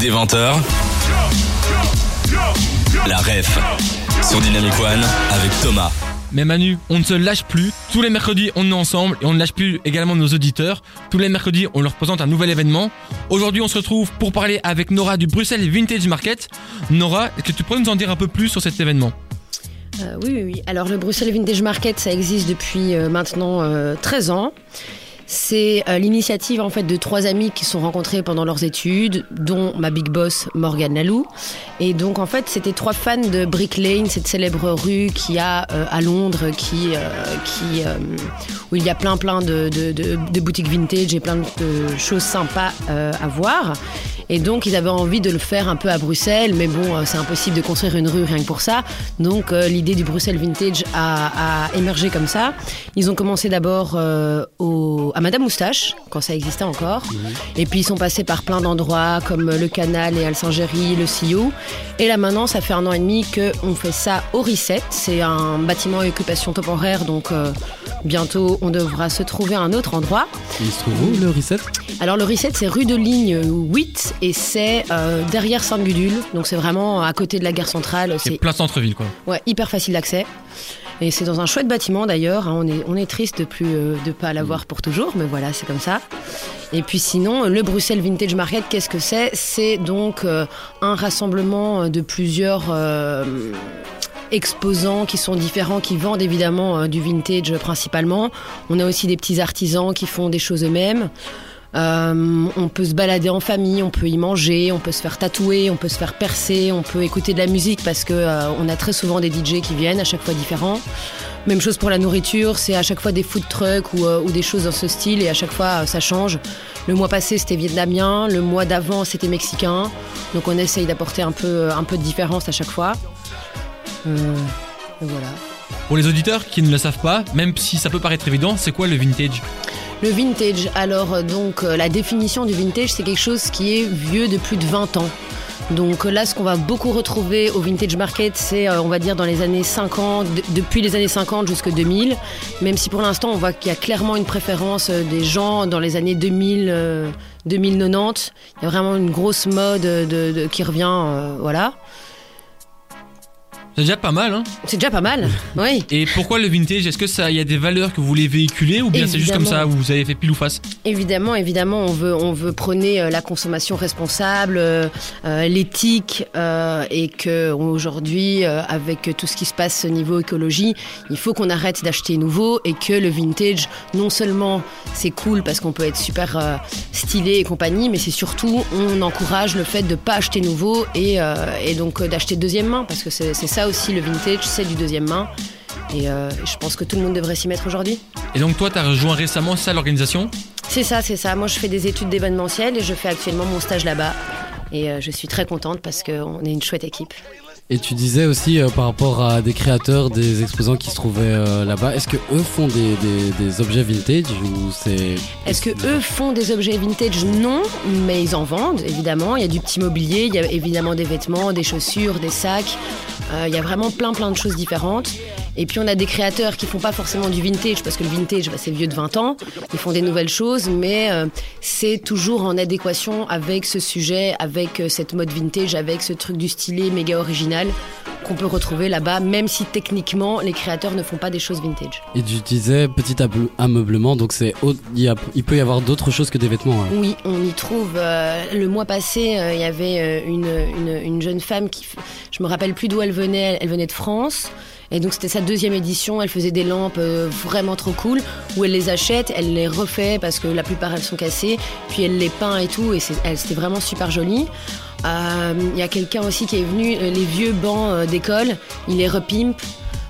Des 20h, la ref sur Dynamic One avec Thomas. Mais Manu, on ne se lâche plus. Tous les mercredis, on est ensemble et on ne lâche plus également nos auditeurs. Tous les mercredis, on leur présente un nouvel événement. Aujourd'hui, on se retrouve pour parler avec Nora du Bruxelles Vintage Market. Nora, est-ce que tu pourrais nous en dire un peu plus sur cet événement? Euh, oui, oui, oui. Alors, le Bruxelles Vintage Market, ça existe depuis euh, maintenant euh, 13 ans. C'est euh, l'initiative en fait de trois amis qui se sont rencontrés pendant leurs études, dont ma big boss Morgane Lalou. Et donc en fait, c'était trois fans de Brick Lane, cette célèbre rue qui a euh, à Londres, qui, euh, euh, où il y a plein plein de, boutiques vintage et plein de choses sympas à voir. Et donc ils avaient envie de le faire un peu à Bruxelles, mais bon, euh, c'est impossible de construire une rue rien que pour ça. Donc euh, l'idée du Bruxelles Vintage a, a émergé comme ça. Ils ont commencé d'abord euh, au- à Madame Moustache, quand ça existait encore. Et puis ils sont passés par plein d'endroits comme le Canal et Alsingéry, le Sillou. Et là maintenant, ça fait un an et demi qu'on fait ça au Reset. C'est un bâtiment à occupation temporaire, donc euh, bientôt on devra se trouver à un autre endroit. Il se trouve où le reset? Alors le reset c'est rue de ligne 8 et c'est euh, derrière Sainte-Gudule, donc c'est vraiment à côté de la gare centrale, C'est plein centre-ville quoi. ouais, hyper facile d'accès. Et c'est dans un chouette bâtiment d'ailleurs, hein. on, est, on est triste de plus euh, de pas l'avoir pour toujours, mais voilà, c'est comme ça. Et puis sinon, le Bruxelles Vintage Market, qu'est-ce que c'est? C'est donc euh, un rassemblement de plusieurs euh, exposants qui sont différents, qui vendent évidemment euh, du vintage principalement. On a aussi des petits artisans qui font des choses eux-mêmes. Euh, on peut se balader en famille, on peut y manger, on peut se faire tatouer, on peut se faire percer, on peut écouter de la musique parce que euh, on a très souvent des DJ qui viennent, à chaque fois différents. Même chose pour la nourriture, c'est à chaque fois des food trucks ou, euh, ou des choses dans ce style et à chaque fois ça change. Le mois passé c'était vietnamien, le mois d'avant c'était mexicain, donc on essaye d'apporter un peu de différence à chaque fois. Euh, et voilà. Pour les auditeurs qui ne le savent pas, même si ça peut paraître évident, c'est quoi le vintage? Le vintage, alors euh, donc euh, la définition du vintage, c'est quelque chose qui est vieux de plus de 20 ans. Donc là, ce qu'on va beaucoup retrouver au vintage market, c'est, euh, on va dire, dans les années 50, de- depuis les années 50 jusqu'à 2000. Même si pour l'instant, on voit qu'il y a clairement une préférence des gens dans les années 2000, euh, 2090. Il y a vraiment une grosse mode de, de- qui revient, euh, voilà. C'est déjà pas mal hein. C'est déjà pas mal, oui. Et pourquoi le vintage? Est-ce que ça il y a des valeurs que vous voulez véhiculer ou bien c'est juste comme ça vous avez fait pile ou face? Évidemment, évidemment, on veut, on veut prôner euh, la consommation responsable, euh, euh, l'éthique, euh, et que aujourd'hui, euh, avec tout ce qui se passe au niveau écologie, il faut qu'on arrête d'acheter nouveau et que le vintage, non seulement c'est cool parce qu'on peut être super stylé et compagnie, mais c'est surtout on encourage le fait de pas acheter nouveau et, et donc d'acheter deuxième main parce que c'est c'est ça aussi le vintage, c'est du deuxième main. Et euh, je pense que tout le monde devrait s'y mettre aujourd'hui. Et donc toi t'as rejoint récemment ça l'organisation? C'est ça, c'est ça. Moi, je fais des études d'événementiel et je fais actuellement mon stage là-bas. Et euh, je suis très contente parce qu'on est une chouette équipe. Et tu disais aussi euh, par rapport à des créateurs, des exposants qui se trouvaient euh, là-bas, est-ce que eux font des, des- des objets vintage ou c'est Est-ce que eux font des objets vintage? Non, mais ils en vendent, évidemment. Il y a du petit mobilier, il y a évidemment des vêtements, des chaussures, des sacs. Euh, il y a vraiment plein, plein de choses différentes. Et puis on a des créateurs qui font pas forcément du vintage, parce que le vintage, bah, c'est vieux de 20 ans. Ils font des nouvelles choses, mais euh, c'est toujours en adéquation avec ce sujet, avec euh, cette mode vintage, avec ce truc du stylé méga original qu'on peut retrouver là-bas, même si techniquement les créateurs ne font pas des choses vintage. Et tu disais petit ameublement, donc c'est il, il peut y avoir d'autres choses que des vêtements. hein. Oui, on y trouve. euh, le mois passé, euh, il y avait euh, une, une, une jeune femme qui, je me rappelle plus d'où elle venait. Elle venait de France. Et donc c'était sa deuxième édition. Elle faisait des lampes vraiment trop cool où elle les achète, elle les refait parce que la plupart elles sont cassées. Puis elle les peint et tout. Et elle- c'était vraiment super joli. Euh, Il y a quelqu'un aussi qui est venu, euh, les vieux bancs euh, d'école, il les repimpe.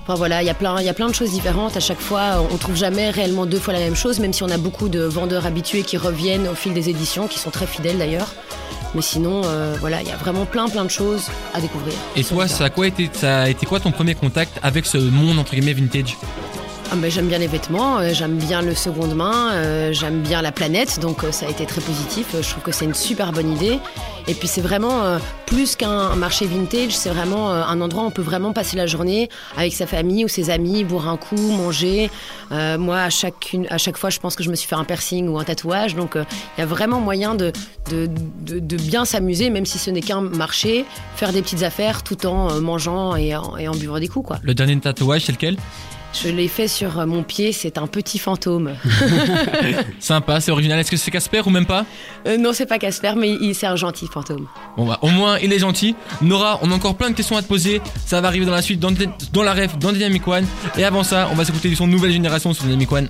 Enfin voilà, il y a plein, de choses différentes. À chaque fois, on trouve jamais réellement deux fois la même chose, même si on a beaucoup de vendeurs habitués qui reviennent au fil des éditions, qui sont très fidèles d'ailleurs. Mais sinon, euh, voilà, il y a vraiment plein, plein de choses à découvrir. Et toi ça a quoi été ça a été quoi ton premier contact avec ce monde entre guillemets vintage? Ah, ben, j'aime bien les vêtements, euh, j'aime bien le seconde main, euh, j'aime bien la planète, donc euh, ça a été très positif. Je trouve que c'est une super bonne idée. Et puis c'est vraiment plus qu'un marché vintage, c'est vraiment un endroit où on peut vraiment passer la journée avec sa famille ou ses amis, boire un coup, manger. Euh, moi, à, chacune, à chaque fois, je pense que je me suis fait un piercing ou un tatouage. Donc euh, il y a vraiment moyen de, de, de- de bien s'amuser, même si ce n'est qu'un marché, faire des petites affaires tout en euh, mangeant et en, et en buvant des coups. Quoi. Le dernier tatouage, c'est lequel? Je l'ai fait sur mon pied, c'est un petit fantôme. Sympa, c'est original. Est-ce que c'est Casper ou même pas Euh, non, c'est pas Casper, mais il, c'est un gentil fantôme. Bon bah au moins il est gentil. Nora, on a encore plein de questions à te poser. Ça va arriver dans la suite, dans, dans la ref, dans Dynamic One. Et avant ça, on va s'écouter du son nouvelle génération sur Dynamic One.